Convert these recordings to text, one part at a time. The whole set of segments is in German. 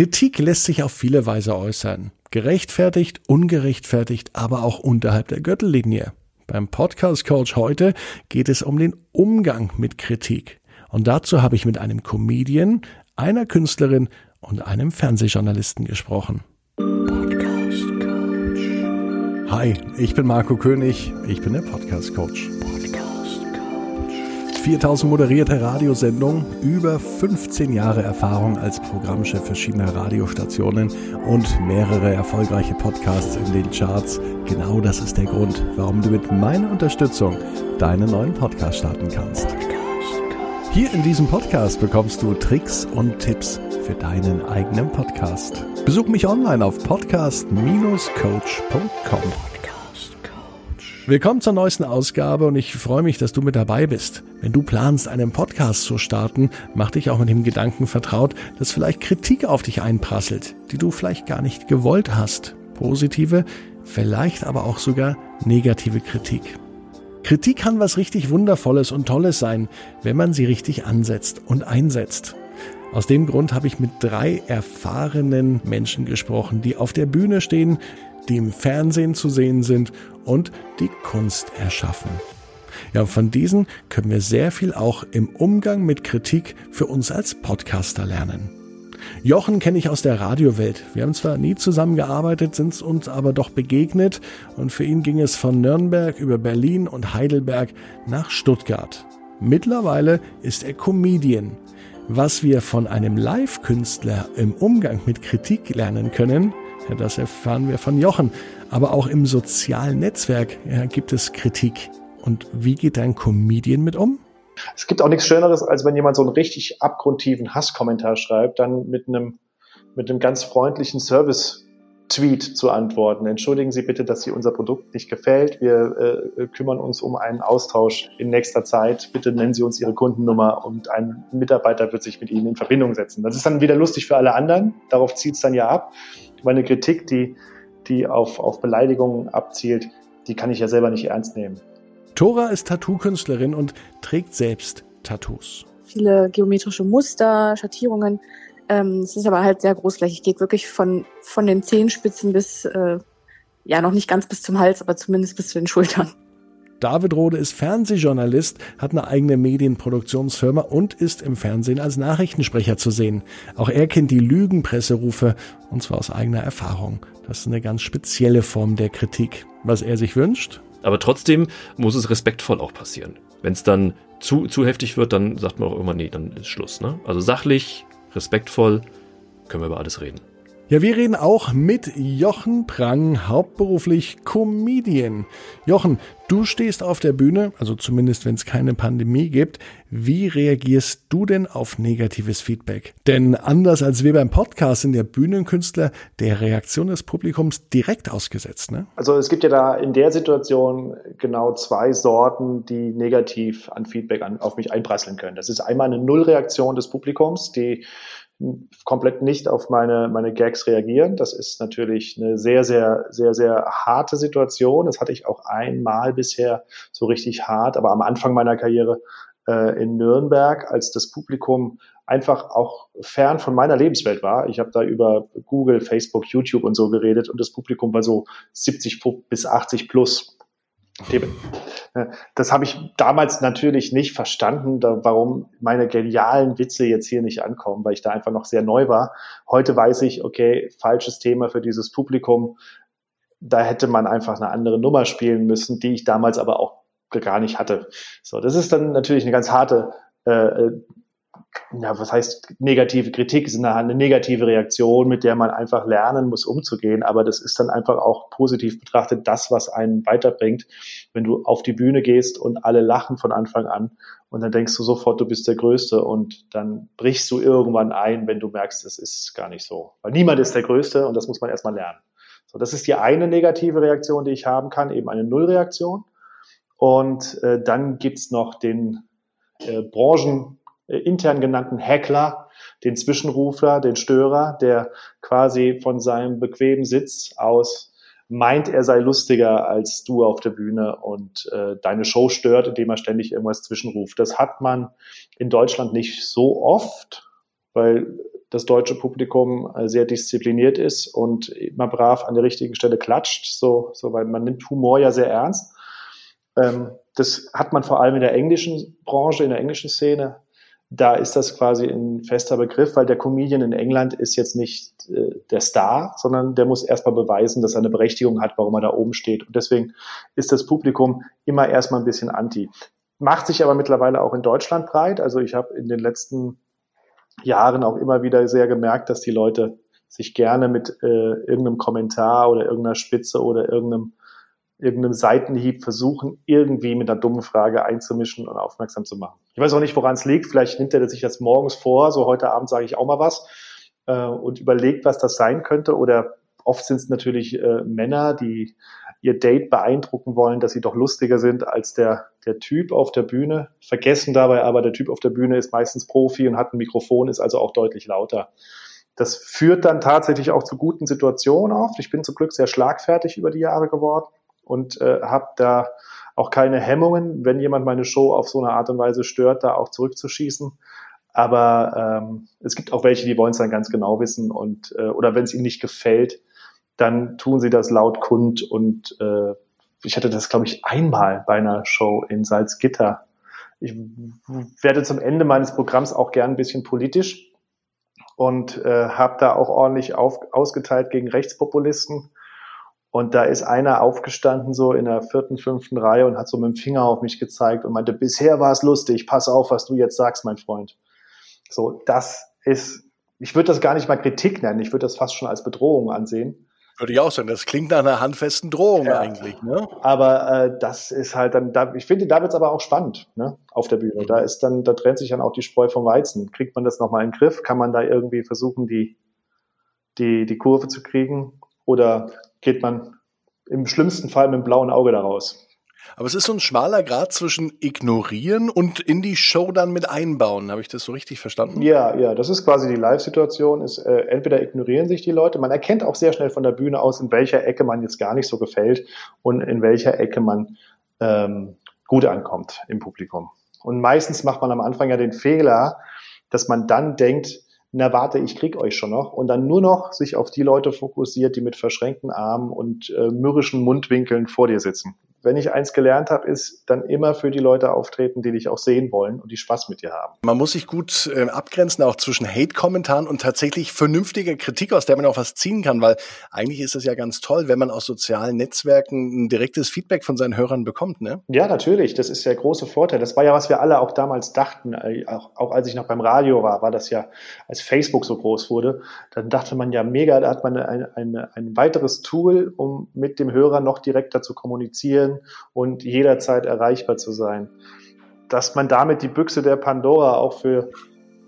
Kritik lässt sich auf viele Weise äußern. Gerechtfertigt, ungerechtfertigt, aber auch unterhalb der Gürtellinie. Beim Podcast Coach heute geht es um den Umgang mit Kritik. Und dazu habe ich mit einem Comedian, einer Künstlerin und einem Fernsehjournalisten gesprochen. Podcast Coach. Hi, ich bin Marco König, ich bin der Podcast Coach. 4000 moderierte Radiosendungen, über 15 Jahre Erfahrung als Programmchef verschiedener Radiostationen und mehrere erfolgreiche Podcasts in den Charts. Genau das ist der Grund, warum du mit meiner Unterstützung deinen neuen Podcast starten kannst. Hier in diesem Podcast bekommst du Tricks und Tipps für deinen eigenen Podcast. Besuch mich online auf podcast-coach.com. Willkommen zur neuesten Ausgabe und ich freue mich, dass du mit dabei bist. Wenn du planst, einen Podcast zu starten, mach dich auch mit dem Gedanken vertraut, dass vielleicht Kritik auf dich einprasselt, die du vielleicht gar nicht gewollt hast. Positive, vielleicht aber auch sogar negative Kritik. Kritik kann was richtig Wundervolles und Tolles sein, wenn man sie richtig ansetzt und einsetzt. Aus dem Grund habe ich mit drei erfahrenen Menschen gesprochen, die auf der Bühne stehen, die im Fernsehen zu sehen sind und die Kunst erschaffen. Ja, von diesen können wir sehr viel auch im Umgang mit Kritik für uns als Podcaster lernen. Jochen kenne ich aus der Radiowelt. Wir haben zwar nie zusammengearbeitet, sind uns aber doch begegnet und für ihn ging es von Nürnberg über Berlin und Heidelberg nach Stuttgart. Mittlerweile ist er Comedian. Was wir von einem Live-Künstler im Umgang mit Kritik lernen können, das erfahren wir von Jochen. Aber auch im sozialen Netzwerk ja, gibt es Kritik. Und wie geht ein Comedian mit um? Es gibt auch nichts Schöneres, als wenn jemand so einen richtig abgrundtiefen Hasskommentar schreibt, dann mit einem, mit einem ganz freundlichen Service Tweet zu antworten. Entschuldigen Sie bitte, dass Sie unser Produkt nicht gefällt. Wir äh, kümmern uns um einen Austausch in nächster Zeit. Bitte nennen Sie uns Ihre Kundennummer und ein Mitarbeiter wird sich mit Ihnen in Verbindung setzen. Das ist dann wieder lustig für alle anderen. Darauf zieht es dann ja ab. Meine Kritik, die, die auf, auf Beleidigungen abzielt, die kann ich ja selber nicht ernst nehmen. Tora ist Tattoo-Künstlerin und trägt selbst Tattoos. Viele geometrische Muster, Schattierungen. Ähm, es ist aber halt sehr großflächig. Geht wirklich von, von den Zehenspitzen bis, äh, ja, noch nicht ganz bis zum Hals, aber zumindest bis zu den Schultern. David Rode ist Fernsehjournalist, hat eine eigene Medienproduktionsfirma und ist im Fernsehen als Nachrichtensprecher zu sehen. Auch er kennt die Lügenpresserufe und zwar aus eigener Erfahrung. Das ist eine ganz spezielle Form der Kritik. Was er sich wünscht? Aber trotzdem muss es respektvoll auch passieren. Wenn es dann zu, zu heftig wird, dann sagt man auch immer, nee, dann ist Schluss. Ne? Also sachlich, respektvoll, können wir über alles reden. Ja, wir reden auch mit Jochen Prang, hauptberuflich Comedian. Jochen, du stehst auf der Bühne, also zumindest wenn es keine Pandemie gibt. Wie reagierst du denn auf negatives Feedback? Denn anders als wir beim Podcast sind der Bühnenkünstler der Reaktion des Publikums direkt ausgesetzt. Ne? Also es gibt ja da in der Situation genau zwei Sorten, die negativ an Feedback an, auf mich einprasseln können. Das ist einmal eine Nullreaktion des Publikums, die komplett nicht auf meine, meine Gags reagieren. Das ist natürlich eine sehr, sehr, sehr, sehr harte Situation. Das hatte ich auch einmal bisher so richtig hart, aber am Anfang meiner Karriere äh, in Nürnberg, als das Publikum einfach auch fern von meiner Lebenswelt war. Ich habe da über Google, Facebook, YouTube und so geredet und das Publikum war so 70 bis 80 plus. Das habe ich damals natürlich nicht verstanden, da, warum meine genialen Witze jetzt hier nicht ankommen, weil ich da einfach noch sehr neu war. Heute weiß ich, okay, falsches Thema für dieses Publikum. Da hätte man einfach eine andere Nummer spielen müssen, die ich damals aber auch gar nicht hatte. So, das ist dann natürlich eine ganz harte äh, äh ja, was heißt negative Kritik, ist eine, negative Reaktion, mit der man einfach lernen muss, umzugehen. Aber das ist dann einfach auch positiv betrachtet das, was einen weiterbringt. Wenn du auf die Bühne gehst und alle lachen von Anfang an und dann denkst du sofort, du bist der Größte und dann brichst du irgendwann ein, wenn du merkst, es ist gar nicht so. Weil niemand ist der Größte und das muss man erstmal lernen. So, das ist die eine negative Reaktion, die ich haben kann, eben eine Nullreaktion. Und äh, dann gibt's noch den äh, Branchen intern genannten Heckler, den Zwischenrufer, den Störer, der quasi von seinem bequemen Sitz aus meint, er sei lustiger als du auf der Bühne und äh, deine Show stört, indem er ständig irgendwas zwischenruft. Das hat man in Deutschland nicht so oft, weil das deutsche Publikum äh, sehr diszipliniert ist und immer brav an der richtigen Stelle klatscht, so, so weil man nimmt Humor ja sehr ernst. Ähm, das hat man vor allem in der englischen Branche, in der englischen Szene. Da ist das quasi ein fester Begriff, weil der Comedian in England ist jetzt nicht äh, der Star, sondern der muss erstmal beweisen, dass er eine Berechtigung hat, warum er da oben steht. Und deswegen ist das Publikum immer erstmal ein bisschen anti. Macht sich aber mittlerweile auch in Deutschland breit. Also ich habe in den letzten Jahren auch immer wieder sehr gemerkt, dass die Leute sich gerne mit äh, irgendeinem Kommentar oder irgendeiner Spitze oder irgendeinem, irgendeinem Seitenhieb versuchen, irgendwie mit einer dummen Frage einzumischen und aufmerksam zu machen. Ich weiß auch nicht, woran es liegt. Vielleicht nimmt er sich das morgens vor, so heute Abend sage ich auch mal was äh, und überlegt, was das sein könnte. Oder oft sind es natürlich äh, Männer, die ihr Date beeindrucken wollen, dass sie doch lustiger sind als der, der Typ auf der Bühne, vergessen dabei aber, der Typ auf der Bühne ist meistens Profi und hat ein Mikrofon, ist also auch deutlich lauter. Das führt dann tatsächlich auch zu guten Situationen oft. Ich bin zum Glück sehr schlagfertig über die Jahre geworden und äh, habe da auch keine Hemmungen, wenn jemand meine Show auf so eine Art und Weise stört, da auch zurückzuschießen. Aber ähm, es gibt auch welche, die wollen es dann ganz genau wissen und äh, oder wenn es ihnen nicht gefällt, dann tun sie das laut kund und äh, ich hatte das, glaube ich, einmal bei einer Show in Salzgitter. Ich werde zum Ende meines Programms auch gern ein bisschen politisch und äh, habe da auch ordentlich auf, ausgeteilt gegen Rechtspopulisten. Und da ist einer aufgestanden, so in der vierten, fünften Reihe und hat so mit dem Finger auf mich gezeigt und meinte, bisher war es lustig, pass auf, was du jetzt sagst, mein Freund. So, das ist, ich würde das gar nicht mal Kritik nennen, ich würde das fast schon als Bedrohung ansehen. Würde ich auch sagen, das klingt nach einer handfesten Drohung ja. eigentlich. Ne? Aber äh, das ist halt dann, da, ich finde, da wird es aber auch spannend ne, auf der Bühne. Mhm. Da ist dann, da trennt sich dann auch die Spreu vom Weizen. Kriegt man das nochmal in den Griff? Kann man da irgendwie versuchen, die, die, die Kurve zu kriegen? Oder geht man im schlimmsten Fall mit dem blauen Auge daraus? Aber es ist so ein schmaler Grad zwischen ignorieren und in die Show dann mit einbauen. Habe ich das so richtig verstanden? Ja, ja, das ist quasi die Live-Situation. Ist äh, entweder ignorieren sich die Leute, man erkennt auch sehr schnell von der Bühne aus, in welcher Ecke man jetzt gar nicht so gefällt und in welcher Ecke man ähm, gut ankommt im Publikum. Und meistens macht man am Anfang ja den Fehler, dass man dann denkt, na warte, ich krieg euch schon noch. Und dann nur noch sich auf die Leute fokussiert, die mit verschränkten Armen und äh, mürrischen Mundwinkeln vor dir sitzen wenn ich eins gelernt habe, ist dann immer für die Leute auftreten, die dich auch sehen wollen und die Spaß mit dir haben. Man muss sich gut äh, abgrenzen, auch zwischen Hate-Kommentaren und tatsächlich vernünftiger Kritik, aus der man auch was ziehen kann, weil eigentlich ist es ja ganz toll, wenn man aus sozialen Netzwerken ein direktes Feedback von seinen Hörern bekommt, ne? Ja, natürlich. Das ist der große Vorteil. Das war ja, was wir alle auch damals dachten, äh, auch, auch als ich noch beim Radio war, war das ja, als Facebook so groß wurde, dann dachte man ja mega, da hat man ein, ein, ein weiteres Tool, um mit dem Hörer noch direkter zu kommunizieren sein und jederzeit erreichbar zu sein. Dass man damit die Büchse der Pandora auch für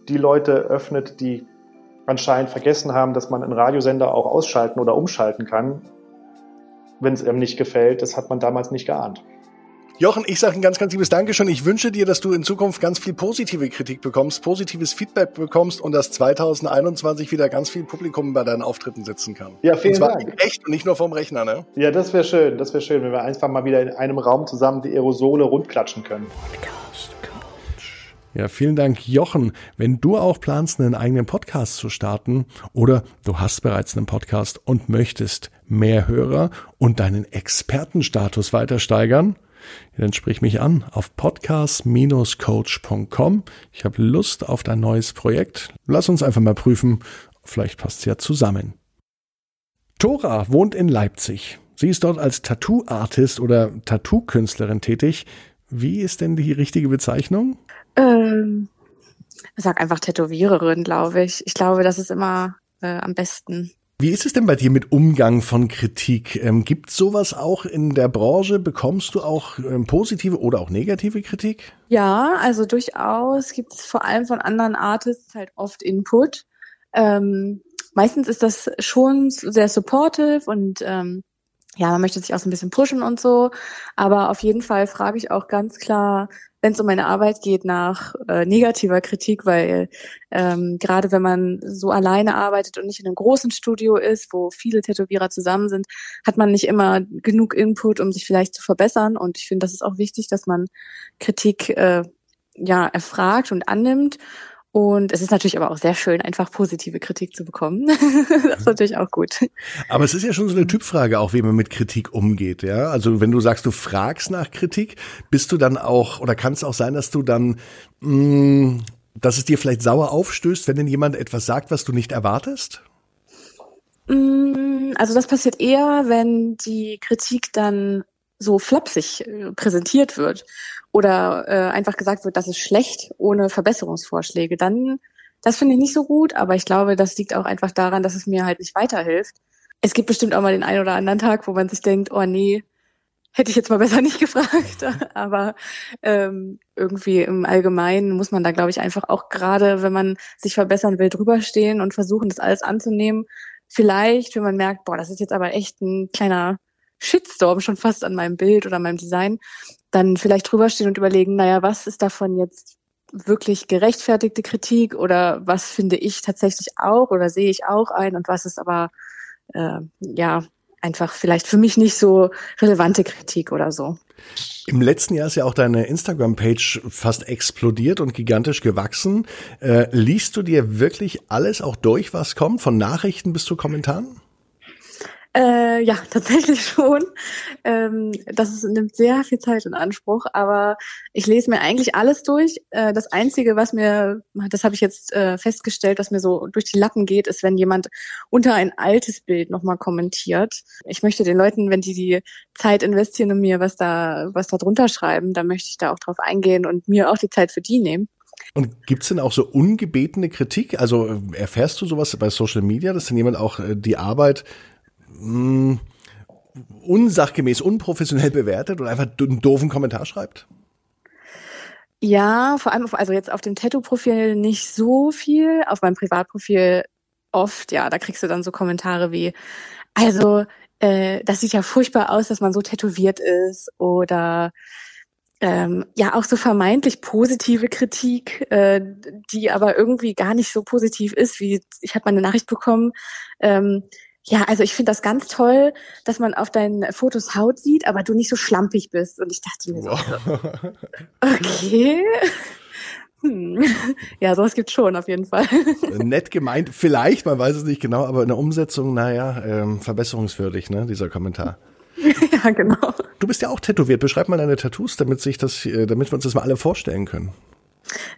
die Leute öffnet, die anscheinend vergessen haben, dass man einen Radiosender auch ausschalten oder umschalten kann, wenn es einem nicht gefällt, das hat man damals nicht geahnt. Jochen, ich sage ein ganz, ganz liebes Dankeschön. Ich wünsche dir, dass du in Zukunft ganz viel positive Kritik bekommst, positives Feedback bekommst und dass 2021 wieder ganz viel Publikum bei deinen Auftritten sitzen kann. Ja, vielen und zwar Dank. Echt und nicht nur vom Rechner, ne? Ja, das wäre schön. Das wäre schön, wenn wir einfach mal wieder in einem Raum zusammen die Aerosole rundklatschen können. Ja, vielen Dank, Jochen. Wenn du auch planst, einen eigenen Podcast zu starten oder du hast bereits einen Podcast und möchtest mehr Hörer und deinen Expertenstatus weiter steigern, dann sprich mich an auf podcast-coach.com. Ich habe Lust auf dein neues Projekt. Lass uns einfach mal prüfen. Vielleicht passt es ja zusammen. Tora wohnt in Leipzig. Sie ist dort als Tattoo-Artist oder Tattoo-Künstlerin tätig. Wie ist denn die richtige Bezeichnung? Ähm, sag einfach Tätowiererin, glaube ich. Ich glaube, das ist immer äh, am besten. Wie ist es denn bei dir mit Umgang von Kritik? Ähm, Gibt sowas auch in der Branche? Bekommst du auch ähm, positive oder auch negative Kritik? Ja, also durchaus gibt es vor allem von anderen Artists halt oft Input. Ähm, meistens ist das schon sehr supportive und ähm, ja, man möchte sich auch so ein bisschen pushen und so. Aber auf jeden Fall frage ich auch ganz klar, wenn es um meine Arbeit geht, nach äh, negativer Kritik, weil ähm, gerade wenn man so alleine arbeitet und nicht in einem großen Studio ist, wo viele Tätowierer zusammen sind, hat man nicht immer genug Input, um sich vielleicht zu verbessern. Und ich finde, das ist auch wichtig, dass man Kritik äh, ja erfragt und annimmt. Und es ist natürlich aber auch sehr schön, einfach positive Kritik zu bekommen. das ist natürlich auch gut. Aber es ist ja schon so eine Typfrage, auch wie man mit Kritik umgeht, ja. Also wenn du sagst, du fragst nach Kritik, bist du dann auch, oder kann es auch sein, dass du dann, mh, mm, dass es dir vielleicht sauer aufstößt, wenn denn jemand etwas sagt, was du nicht erwartest? Mm, also das passiert eher, wenn die Kritik dann so flapsig äh, präsentiert wird oder äh, einfach gesagt wird, das ist schlecht ohne Verbesserungsvorschläge, dann das finde ich nicht so gut, aber ich glaube, das liegt auch einfach daran, dass es mir halt nicht weiterhilft. Es gibt bestimmt auch mal den einen oder anderen Tag, wo man sich denkt, oh nee, hätte ich jetzt mal besser nicht gefragt. aber ähm, irgendwie im Allgemeinen muss man da, glaube ich, einfach auch gerade, wenn man sich verbessern will, drüberstehen und versuchen, das alles anzunehmen. Vielleicht, wenn man merkt, boah, das ist jetzt aber echt ein kleiner Shitstorm schon fast an meinem Bild oder meinem Design, dann vielleicht drüber stehen und überlegen, naja, was ist davon jetzt wirklich gerechtfertigte Kritik oder was finde ich tatsächlich auch oder sehe ich auch ein und was ist aber äh, ja einfach vielleicht für mich nicht so relevante Kritik oder so. Im letzten Jahr ist ja auch deine Instagram-Page fast explodiert und gigantisch gewachsen. Äh, liest du dir wirklich alles auch durch, was kommt, von Nachrichten bis zu Kommentaren? Äh, ja, tatsächlich schon. Ähm, das ist, nimmt sehr viel Zeit in Anspruch, aber ich lese mir eigentlich alles durch. Äh, das Einzige, was mir, das habe ich jetzt äh, festgestellt, was mir so durch die Lappen geht, ist, wenn jemand unter ein altes Bild nochmal kommentiert. Ich möchte den Leuten, wenn die die Zeit investieren und mir was da, was da drunter schreiben, dann möchte ich da auch drauf eingehen und mir auch die Zeit für die nehmen. Und gibt's denn auch so ungebetene Kritik? Also äh, erfährst du sowas bei Social Media, dass denn jemand auch äh, die Arbeit mh, unsachgemäß, unprofessionell bewertet und einfach einen doofen Kommentar schreibt? Ja, vor allem, auf, also jetzt auf dem Tattoo-Profil nicht so viel, auf meinem Privatprofil oft, ja, da kriegst du dann so Kommentare wie, also, äh, das sieht ja furchtbar aus, dass man so tätowiert ist oder ähm, ja auch so vermeintlich positive Kritik, äh, die aber irgendwie gar nicht so positiv ist, wie ich habe mal eine Nachricht bekommen, ähm, ja, also ich finde das ganz toll, dass man auf deinen Fotos Haut sieht, aber du nicht so schlampig bist. Und ich dachte mir so, wow. okay. Hm. Ja, sowas gibt's schon auf jeden Fall. Nett gemeint, vielleicht, man weiß es nicht genau, aber in der Umsetzung, naja, ähm, verbesserungswürdig, ne, dieser Kommentar. ja, genau. Du bist ja auch tätowiert. Beschreib mal deine Tattoos, damit sich das, äh, damit wir uns das mal alle vorstellen können.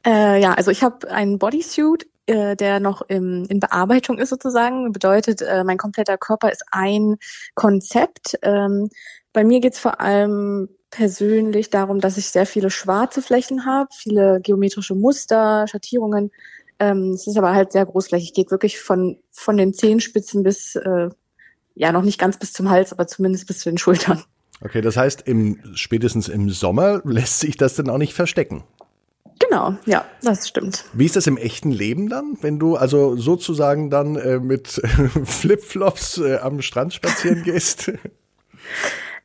Äh, ja, also ich habe einen Bodysuit äh, der noch im, in Bearbeitung ist sozusagen. Bedeutet, äh, mein kompletter Körper ist ein Konzept. Ähm, bei mir geht's vor allem persönlich darum, dass ich sehr viele schwarze Flächen habe, viele geometrische Muster, Schattierungen. Ähm, es ist aber halt sehr großflächig, geht wirklich von, von den Zehenspitzen bis, äh, ja, noch nicht ganz bis zum Hals, aber zumindest bis zu den Schultern. Okay, das heißt, im, spätestens im Sommer lässt sich das dann auch nicht verstecken. Genau, ja, das stimmt. Wie ist das im echten Leben dann, wenn du also sozusagen dann äh, mit Flipflops äh, am Strand spazieren gehst?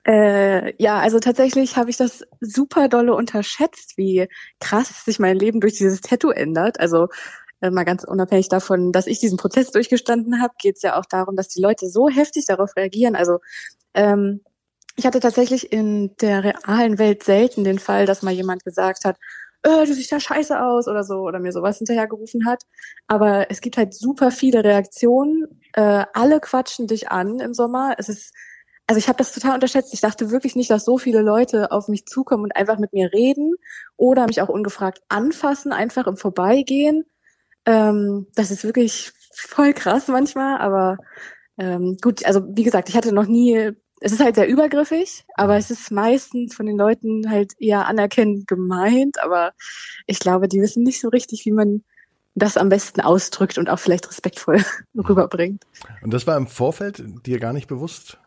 Äh, ja, also tatsächlich habe ich das super dolle unterschätzt, wie krass sich mein Leben durch dieses Tattoo ändert. Also äh, mal ganz unabhängig davon, dass ich diesen Prozess durchgestanden habe, geht es ja auch darum, dass die Leute so heftig darauf reagieren. Also ähm, ich hatte tatsächlich in der realen Welt selten den Fall, dass mal jemand gesagt hat, äh, du siehst ja scheiße aus oder so oder mir sowas hinterhergerufen hat. Aber es gibt halt super viele Reaktionen. Äh, alle quatschen dich an im Sommer. Es ist, also ich habe das total unterschätzt. Ich dachte wirklich nicht, dass so viele Leute auf mich zukommen und einfach mit mir reden oder mich auch ungefragt anfassen, einfach im Vorbeigehen. Ähm, das ist wirklich voll krass manchmal, aber ähm, gut, also wie gesagt, ich hatte noch nie es ist halt sehr übergriffig, aber es ist meistens von den Leuten halt eher anerkennend gemeint, aber ich glaube, die wissen nicht so richtig, wie man das am besten ausdrückt und auch vielleicht respektvoll rüberbringt. Und das war im Vorfeld dir gar nicht bewusst?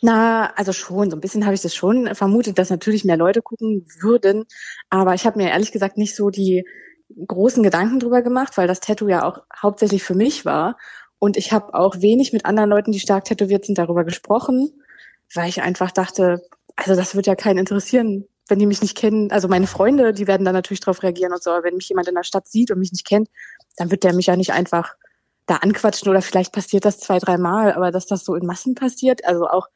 Na, also schon, so ein bisschen habe ich das schon vermutet, dass natürlich mehr Leute gucken würden, aber ich habe mir ehrlich gesagt nicht so die großen Gedanken drüber gemacht, weil das Tattoo ja auch hauptsächlich für mich war und ich habe auch wenig mit anderen Leuten, die stark tätowiert sind, darüber gesprochen, weil ich einfach dachte, also das wird ja keinen interessieren, wenn die mich nicht kennen. Also meine Freunde, die werden da natürlich drauf reagieren und so. Aber wenn mich jemand in der Stadt sieht und mich nicht kennt, dann wird der mich ja nicht einfach da anquatschen oder vielleicht passiert das zwei, dreimal, aber dass das so in Massen passiert, also auch,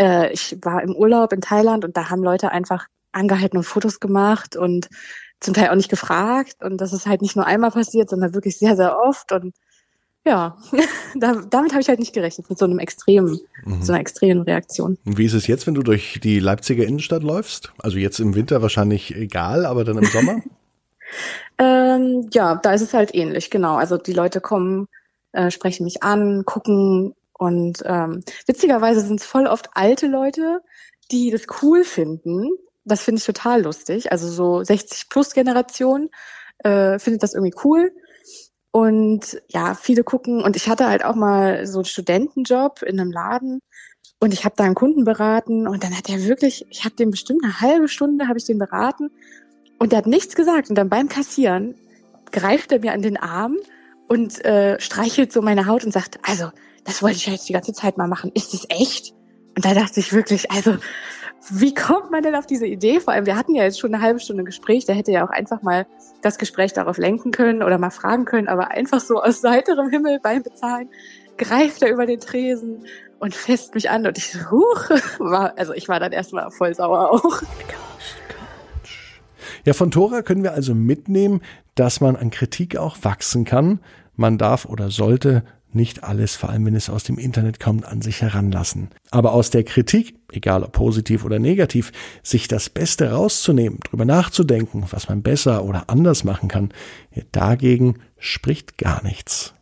äh, ich war im Urlaub in Thailand und da haben Leute einfach angehalten und Fotos gemacht und zum Teil auch nicht gefragt und das ist halt nicht nur einmal passiert, sondern wirklich sehr, sehr oft und ja, damit habe ich halt nicht gerechnet, mit so einem extremen, mhm. so einer extremen Reaktion. Und wie ist es jetzt, wenn du durch die Leipziger Innenstadt läufst? Also jetzt im Winter wahrscheinlich egal, aber dann im Sommer? ähm, ja, da ist es halt ähnlich, genau. Also die Leute kommen, äh, sprechen mich an, gucken und ähm, witzigerweise sind es voll oft alte Leute, die das cool finden. Das finde ich total lustig. Also so 60 plus Generation äh, findet das irgendwie cool. Und ja, viele gucken. Und ich hatte halt auch mal so einen Studentenjob in einem Laden. Und ich habe da einen Kunden beraten. Und dann hat er wirklich, ich habe den bestimmt eine halbe Stunde, habe ich den beraten. Und der hat nichts gesagt. Und dann beim Kassieren greift er mir an den Arm und äh, streichelt so meine Haut und sagt, also das wollte ich ja jetzt die ganze Zeit mal machen. Ist das echt? Und da dachte ich wirklich, also wie kommt man denn auf diese Idee? Vor allem, wir hatten ja jetzt schon eine halbe Stunde Gespräch, der hätte ja auch einfach mal das Gespräch darauf lenken können oder mal fragen können, aber einfach so aus heiterem Himmel beim Bezahlen greift er über den Tresen und fässt mich an und ich so, huch, war, also ich war dann erstmal voll sauer auch. Ja, von Tora können wir also mitnehmen, dass man an Kritik auch wachsen kann. Man darf oder sollte nicht alles, vor allem wenn es aus dem Internet kommt, an sich heranlassen. Aber aus der Kritik, egal ob positiv oder negativ, sich das Beste rauszunehmen, drüber nachzudenken, was man besser oder anders machen kann, dagegen spricht gar nichts.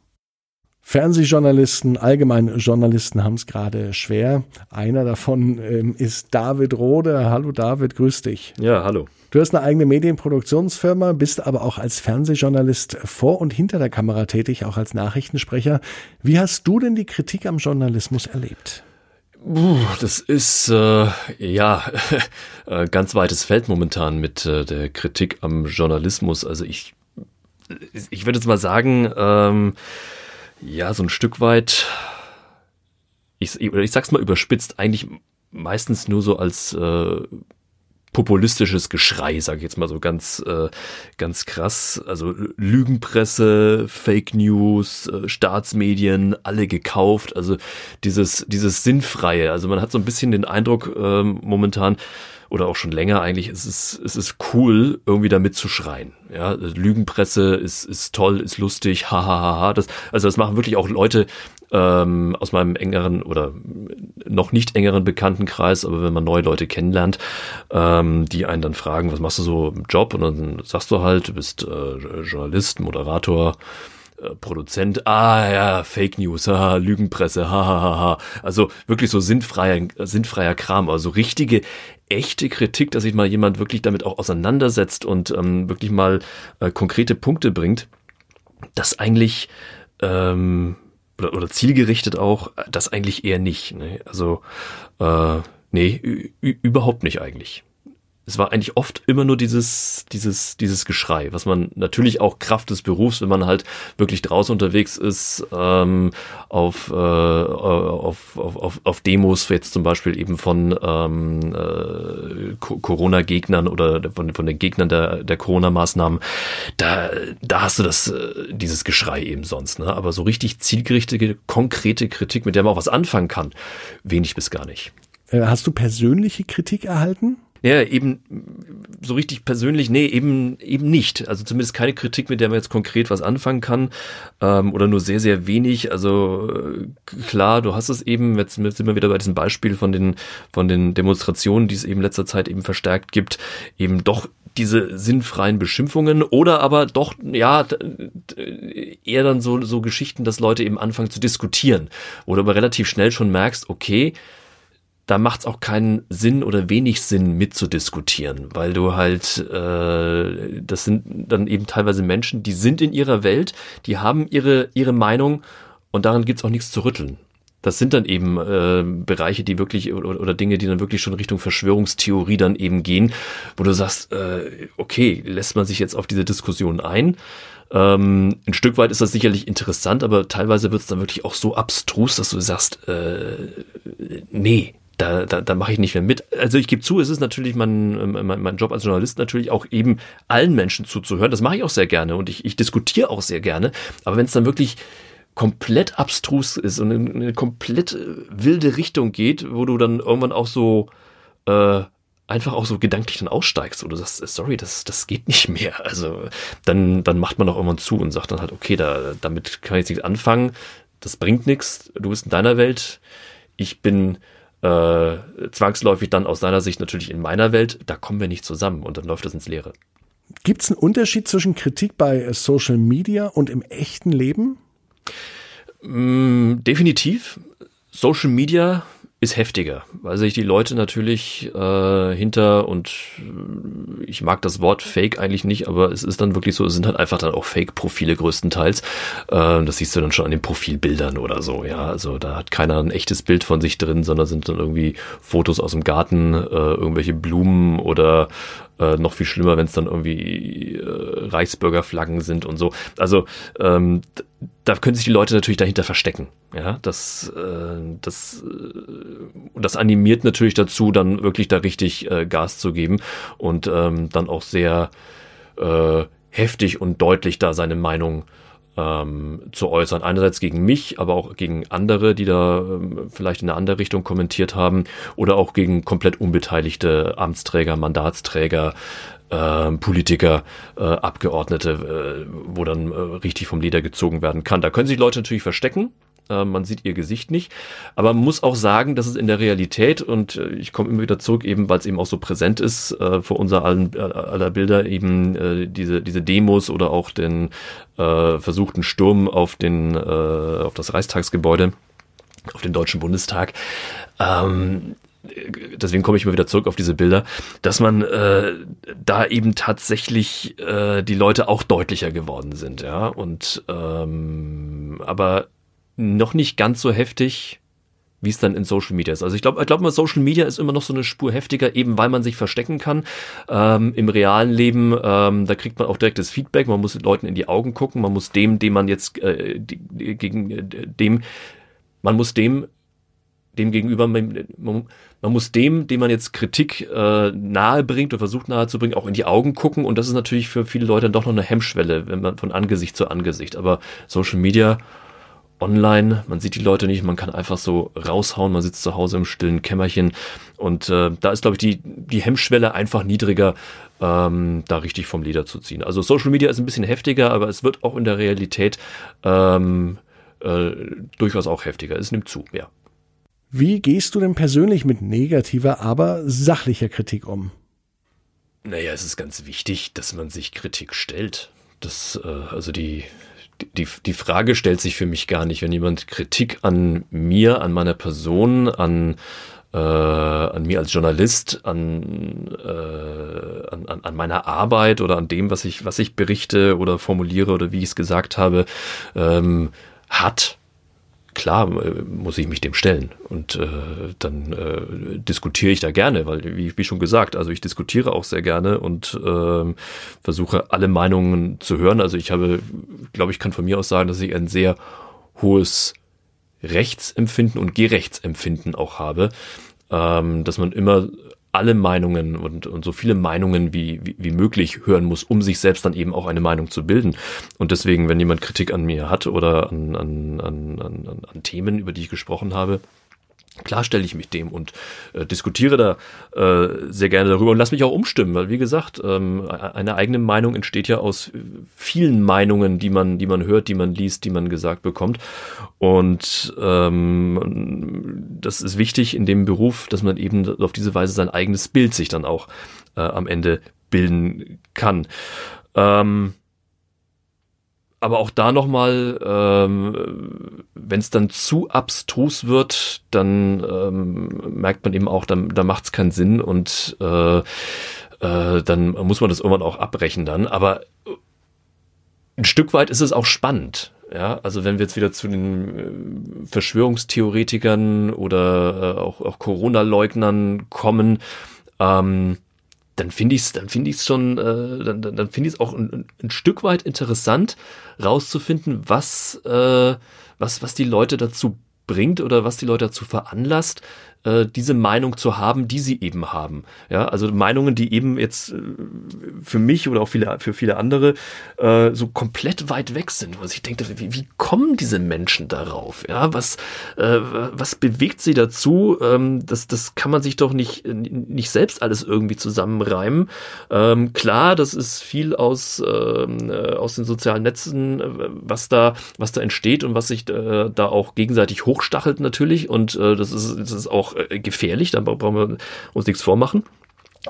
Fernsehjournalisten, allgemein Journalisten haben es gerade schwer. Einer davon ähm, ist David Rode. Hallo David, grüß dich. Ja, hallo. Du hast eine eigene Medienproduktionsfirma, bist aber auch als Fernsehjournalist vor und hinter der Kamera tätig, auch als Nachrichtensprecher. Wie hast du denn die Kritik am Journalismus erlebt? Das ist äh, ja äh, ganz weites Feld momentan mit äh, der Kritik am Journalismus. Also ich, ich würde jetzt mal sagen, ähm, ja, so ein Stück weit, ich, ich sag's mal überspitzt, eigentlich meistens nur so als äh, populistisches Geschrei, sage ich jetzt mal so ganz, äh, ganz krass. Also Lügenpresse, Fake News, äh, Staatsmedien, alle gekauft. Also dieses, dieses Sinnfreie. Also man hat so ein bisschen den Eindruck ähm, momentan, oder auch schon länger eigentlich, es ist, es ist cool, irgendwie damit zu schreien. Ja, Lügenpresse ist, ist toll, ist lustig, hahaha. Ha, ha. Das, also das machen wirklich auch Leute ähm, aus meinem engeren oder noch nicht engeren Bekanntenkreis, aber wenn man neue Leute kennenlernt, ähm, die einen dann fragen, was machst du so im Job? Und dann sagst du halt, du bist äh, Journalist, Moderator, äh, Produzent, ah ja, Fake News, haha, Lügenpresse, hahaha. Ha, ha. Also wirklich so sinnfreier, sinnfreier Kram, also richtige, echte Kritik, dass sich mal jemand wirklich damit auch auseinandersetzt und ähm, wirklich mal äh, konkrete Punkte bringt, das eigentlich ähm, oder, oder zielgerichtet auch, das eigentlich eher nicht. Ne? Also äh, nee, überhaupt nicht eigentlich es war eigentlich oft immer nur dieses, dieses, dieses Geschrei, was man natürlich auch Kraft des Berufs, wenn man halt wirklich draußen unterwegs ist, ähm, auf, äh, auf, auf, auf, auf Demos, jetzt zum Beispiel eben von ähm, äh, Corona-Gegnern oder von, von den Gegnern der, der Corona-Maßnahmen, da, da hast du das, äh, dieses Geschrei eben sonst. Ne? Aber so richtig zielgerichtete, konkrete Kritik, mit der man auch was anfangen kann, wenig bis gar nicht. Äh, hast du persönliche Kritik erhalten? Ja, eben so richtig persönlich, nee, eben eben nicht. Also zumindest keine Kritik, mit der man jetzt konkret was anfangen kann ähm, oder nur sehr, sehr wenig. Also äh, klar, du hast es eben, jetzt sind wir wieder bei diesem Beispiel von den, von den Demonstrationen, die es eben letzter Zeit eben verstärkt gibt, eben doch diese sinnfreien Beschimpfungen oder aber doch, ja, eher dann so, so Geschichten, dass Leute eben anfangen zu diskutieren, du aber relativ schnell schon merkst, okay, da macht es auch keinen Sinn oder wenig Sinn mitzudiskutieren, weil du halt, äh, das sind dann eben teilweise Menschen, die sind in ihrer Welt, die haben ihre, ihre Meinung und daran gibt's auch nichts zu rütteln. Das sind dann eben äh, Bereiche, die wirklich oder, oder Dinge, die dann wirklich schon Richtung Verschwörungstheorie dann eben gehen, wo du sagst, äh, okay, lässt man sich jetzt auf diese Diskussion ein? Ähm, ein Stück weit ist das sicherlich interessant, aber teilweise wird es dann wirklich auch so abstrus, dass du sagst, äh, nee, da, da, da mache ich nicht mehr mit. Also ich gebe zu, es ist natürlich mein, mein, mein Job als Journalist natürlich auch eben allen Menschen zuzuhören. Das mache ich auch sehr gerne und ich, ich diskutiere auch sehr gerne. Aber wenn es dann wirklich komplett abstrus ist und in eine komplett wilde Richtung geht, wo du dann irgendwann auch so äh, einfach auch so gedanklich dann aussteigst oder sagst, sorry, das, das geht nicht mehr. Also dann, dann macht man auch irgendwann zu und sagt dann halt, okay, da, damit kann ich jetzt nichts anfangen, das bringt nichts, du bist in deiner Welt, ich bin äh, zwangsläufig dann aus seiner Sicht natürlich in meiner Welt, da kommen wir nicht zusammen und dann läuft das ins Leere. Gibt es einen Unterschied zwischen Kritik bei Social Media und im echten Leben? Mm, definitiv. Social Media ist heftiger, weil sich die Leute natürlich äh, hinter und äh, ich mag das Wort Fake eigentlich nicht, aber es ist dann wirklich so, es sind halt einfach dann auch Fake-Profile größtenteils. Äh, das siehst du dann schon an den Profilbildern oder so, ja. Also da hat keiner ein echtes Bild von sich drin, sondern sind dann irgendwie Fotos aus dem Garten, äh, irgendwelche Blumen oder äh, noch viel schlimmer, wenn es dann irgendwie äh, Reichsbürgerflaggen sind und so. Also ähm, da können sich die Leute natürlich dahinter verstecken. Ja, das, äh, das, äh, das animiert natürlich dazu, dann wirklich da richtig äh, Gas zu geben und ähm, dann auch sehr äh, heftig und deutlich da seine Meinung ähm, zu äußern. Einerseits gegen mich, aber auch gegen andere, die da ähm, vielleicht in eine andere Richtung kommentiert haben oder auch gegen komplett unbeteiligte Amtsträger, Mandatsträger, äh, Politiker, äh, Abgeordnete, äh, wo dann äh, richtig vom Leder gezogen werden kann. Da können sich Leute natürlich verstecken. Äh, man sieht ihr Gesicht nicht. Aber man muss auch sagen, dass es in der Realität, und äh, ich komme immer wieder zurück, eben weil es eben auch so präsent ist, äh, vor unser allen, äh, aller Bilder, eben äh, diese, diese Demos oder auch den äh, versuchten Sturm auf, den, äh, auf das Reichstagsgebäude, auf den Deutschen Bundestag. Ähm, deswegen komme ich immer wieder zurück auf diese Bilder, dass man äh, da eben tatsächlich äh, die Leute auch deutlicher geworden sind, ja. Und ähm, aber noch nicht ganz so heftig, wie es dann in Social Media ist. Also ich glaube, ich glaube Social Media ist immer noch so eine Spur heftiger, eben weil man sich verstecken kann. Ähm, Im realen Leben, ähm, da kriegt man auch direktes Feedback. Man muss Leuten in die Augen gucken. Man muss dem, dem man jetzt äh, die, gegen äh, dem, man muss dem dem gegenüber, man, man, muss dem, dem man jetzt Kritik äh, nahe bringt oder versucht nahe zu bringen, auch in die Augen gucken. Und das ist natürlich für viele Leute doch noch eine Hemmschwelle, wenn man von Angesicht zu Angesicht. Aber Social Media, online, man sieht die Leute nicht, man kann einfach so raushauen, man sitzt zu Hause im stillen Kämmerchen. Und äh, da ist, glaube ich, die, die Hemmschwelle einfach niedriger, ähm, da richtig vom Leder zu ziehen. Also Social Media ist ein bisschen heftiger, aber es wird auch in der Realität ähm, äh, durchaus auch heftiger. Es nimmt zu, ja. Wie gehst du denn persönlich mit negativer, aber sachlicher Kritik um? Naja, es ist ganz wichtig, dass man sich Kritik stellt. Das, äh, also die, die, die Frage stellt sich für mich gar nicht, wenn jemand Kritik an mir, an meiner Person, an, äh, an mir als Journalist, an, äh, an, an meiner Arbeit oder an dem, was ich, was ich berichte oder formuliere oder wie ich es gesagt habe, ähm, hat, klar äh, muss ich mich dem stellen und äh, dann äh, diskutiere ich da gerne, weil wie, wie schon gesagt, also ich diskutiere auch sehr gerne und äh, versuche alle Meinungen zu hören. Also ich habe, glaube ich, kann von mir aus sagen, dass ich ein sehr hohes Rechtsempfinden und Gerechtsempfinden auch habe, ähm, dass man immer alle Meinungen und, und so viele Meinungen wie, wie, wie möglich hören muss, um sich selbst dann eben auch eine Meinung zu bilden. Und deswegen, wenn jemand Kritik an mir hat oder an, an, an, an, an Themen, über die ich gesprochen habe, Klar stelle ich mich dem und äh, diskutiere da äh, sehr gerne darüber und lass mich auch umstimmen, weil wie gesagt, ähm, eine eigene Meinung entsteht ja aus vielen Meinungen, die man, die man hört, die man liest, die man gesagt bekommt. Und ähm, das ist wichtig in dem Beruf, dass man eben auf diese Weise sein eigenes Bild sich dann auch äh, am Ende bilden kann. Ähm, aber auch da nochmal, ähm, wenn es dann zu abstrus wird, dann ähm, merkt man eben auch, dann, da macht es keinen Sinn und äh, äh, dann muss man das irgendwann auch abbrechen dann. Aber ein Stück weit ist es auch spannend. Ja, also wenn wir jetzt wieder zu den äh, Verschwörungstheoretikern oder äh, auch, auch Corona-Leugnern kommen, ähm, dann finde ich es, dann finde ich schon, äh, dann, dann, dann finde ich es auch ein, ein, Stück weit interessant, rauszufinden, was, äh, was, was die Leute dazu bringt oder was die Leute dazu veranlasst, äh, diese Meinung zu haben, die sie eben haben. Ja, also Meinungen, die eben jetzt äh, für mich oder auch viele, für viele andere äh, so komplett weit weg sind. Was ich denke, wie, wie kommen diese Menschen darauf? Ja, was, äh, was bewegt sie dazu? Ähm, das, das kann man sich doch nicht, nicht selbst alles irgendwie zusammenreimen. Ähm, klar, das ist viel aus, ähm, äh, aus den sozialen Netzen, äh, was da, was da entsteht und was sich äh, da auch gegenseitig hochstachelt natürlich. Und äh, das ist, das ist auch gefährlich, da brauchen wir uns nichts vormachen.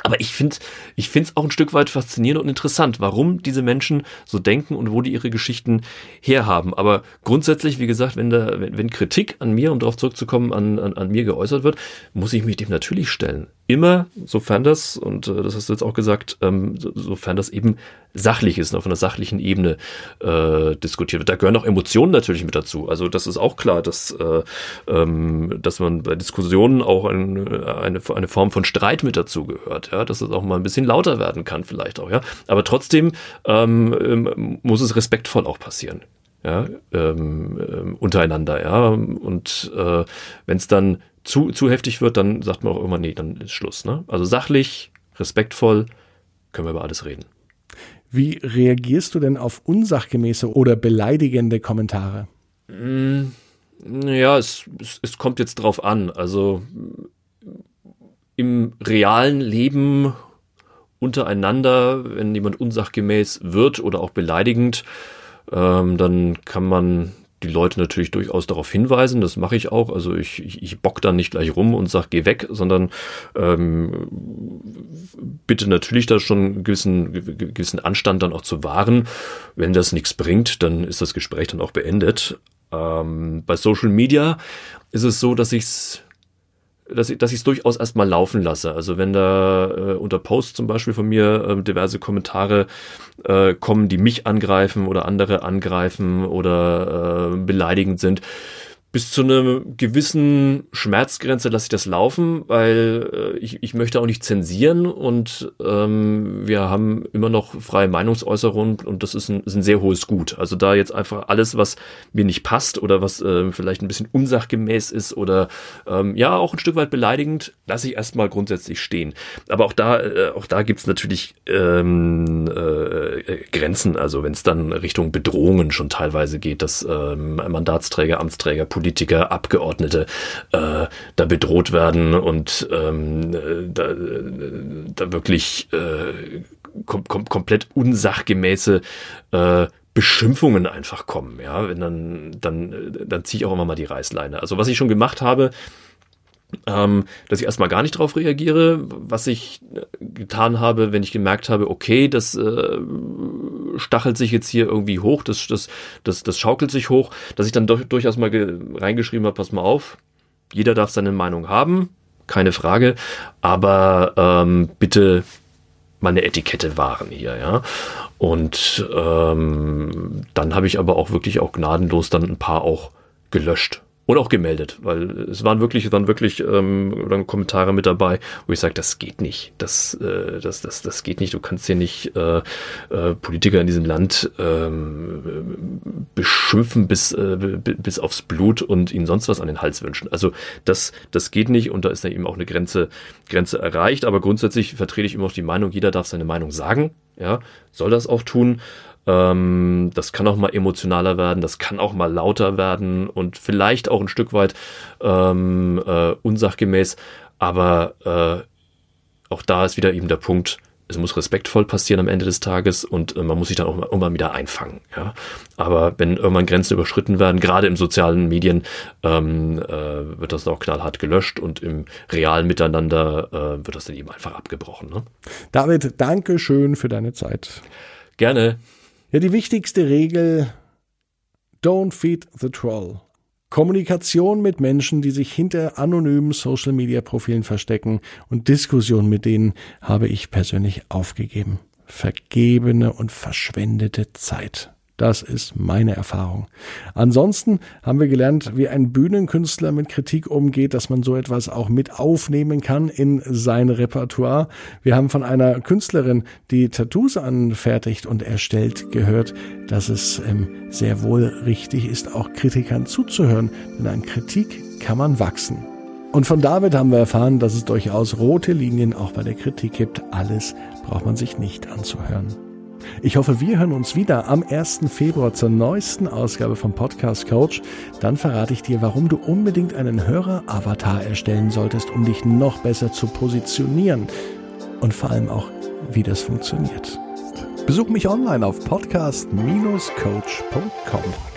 Aber ich finde ich es auch ein Stück weit faszinierend und interessant, warum diese Menschen so denken und wo die ihre Geschichten herhaben. Aber grundsätzlich, wie gesagt, wenn, da, wenn, wenn Kritik an mir, um darauf zurückzukommen, an, an, an mir geäußert wird, muss ich mich dem natürlich stellen. Immer, sofern das, und äh, das hast du jetzt auch gesagt, ähm, so, sofern das eben sachlich ist, auf einer sachlichen Ebene äh, diskutiert wird. Da gehören auch Emotionen natürlich mit dazu. Also das ist auch klar, dass, äh, ähm, dass man bei Diskussionen auch ein, eine, eine Form von Streit mit dazu gehört, ja, dass es auch mal ein bisschen lauter werden kann vielleicht auch, ja. Aber trotzdem ähm, ähm muss es respektvoll auch passieren ja, ähm, ähm, untereinander, ja. Und äh, wenn es dann zu, zu heftig wird, dann sagt man auch immer, nee, dann ist Schluss. Ne? Also sachlich, respektvoll, können wir über alles reden. Wie reagierst du denn auf unsachgemäße oder beleidigende Kommentare? Mm, ja, es, es, es kommt jetzt drauf an. Also im realen Leben untereinander, wenn jemand unsachgemäß wird oder auch beleidigend, ähm, dann kann man die Leute natürlich durchaus darauf hinweisen, das mache ich auch. Also ich, ich, ich bock dann nicht gleich rum und sag, geh weg, sondern ähm, bitte natürlich da schon einen gewissen, gewissen Anstand dann auch zu wahren. Wenn das nichts bringt, dann ist das Gespräch dann auch beendet. Ähm, bei Social Media ist es so, dass ich es dass ich dass ich es durchaus erstmal laufen lasse. Also wenn da äh, unter Posts zum Beispiel von mir äh, diverse Kommentare äh, kommen, die mich angreifen oder andere angreifen oder äh, beleidigend sind, bis zu einer gewissen Schmerzgrenze lasse ich das laufen, weil äh, ich, ich möchte auch nicht zensieren und ähm, wir haben immer noch freie Meinungsäußerung und das ist ein, ist ein sehr hohes Gut. Also da jetzt einfach alles, was mir nicht passt oder was äh, vielleicht ein bisschen unsachgemäß ist oder ähm, ja auch ein Stück weit beleidigend, lasse ich erstmal grundsätzlich stehen. Aber auch da, äh, auch da gibt's natürlich ähm, äh, Grenzen. Also wenn es dann Richtung Bedrohungen schon teilweise geht, dass ähm, Mandatsträger, Amtsträger, Politiker Politiker, Abgeordnete äh, da bedroht werden und ähm, da, da wirklich äh, kom kom komplett unsachgemäße äh, Beschimpfungen einfach kommen, ja, wenn dann, dann, dann ziehe ich auch immer mal die Reißleine. Also was ich schon gemacht habe, ähm, dass ich erstmal gar nicht drauf reagiere, was ich äh, getan habe, wenn ich gemerkt habe, okay, das äh, stachelt sich jetzt hier irgendwie hoch, das, das, das, das schaukelt sich hoch, dass ich dann doch, durchaus mal reingeschrieben habe, pass mal auf, jeder darf seine Meinung haben, keine Frage, aber ähm, bitte mal eine Etikette wahren hier, ja. Und ähm, dann habe ich aber auch wirklich auch gnadenlos dann ein paar auch gelöscht und auch gemeldet, weil es waren wirklich, waren wirklich ähm, dann Kommentare mit dabei, wo ich sage, das geht nicht, das, äh, das, das, das geht nicht. Du kannst hier nicht äh, äh, Politiker in diesem Land ähm, beschimpfen bis äh, bis aufs Blut und ihnen sonst was an den Hals wünschen. Also das, das geht nicht und da ist dann eben auch eine Grenze, Grenze erreicht. Aber grundsätzlich vertrete ich immer noch die Meinung, jeder darf seine Meinung sagen, ja, soll das auch tun. Ähm, das kann auch mal emotionaler werden, das kann auch mal lauter werden und vielleicht auch ein Stück weit ähm, äh, unsachgemäß. Aber äh, auch da ist wieder eben der Punkt, es muss respektvoll passieren am Ende des Tages und äh, man muss sich dann auch mal, irgendwann wieder einfangen. Ja? Aber wenn irgendwann Grenzen überschritten werden, gerade im sozialen Medien, ähm, äh, wird das auch knallhart gelöscht und im realen Miteinander äh, wird das dann eben einfach abgebrochen. Ne? David, danke schön für deine Zeit. Gerne. Ja, die wichtigste Regel, don't feed the troll. Kommunikation mit Menschen, die sich hinter anonymen Social-Media-Profilen verstecken und Diskussion mit denen habe ich persönlich aufgegeben. Vergebene und verschwendete Zeit. Das ist meine Erfahrung. Ansonsten haben wir gelernt, wie ein Bühnenkünstler mit Kritik umgeht, dass man so etwas auch mit aufnehmen kann in sein Repertoire. Wir haben von einer Künstlerin, die Tattoos anfertigt und erstellt, gehört, dass es ähm, sehr wohl richtig ist, auch Kritikern zuzuhören. Denn an Kritik kann man wachsen. Und von David haben wir erfahren, dass es durchaus rote Linien auch bei der Kritik gibt. Alles braucht man sich nicht anzuhören. Ich hoffe, wir hören uns wieder am 1. Februar zur neuesten Ausgabe vom Podcast Coach. Dann verrate ich dir, warum du unbedingt einen Hörer-Avatar erstellen solltest, um dich noch besser zu positionieren. Und vor allem auch, wie das funktioniert. Besuch mich online auf podcast-coach.com.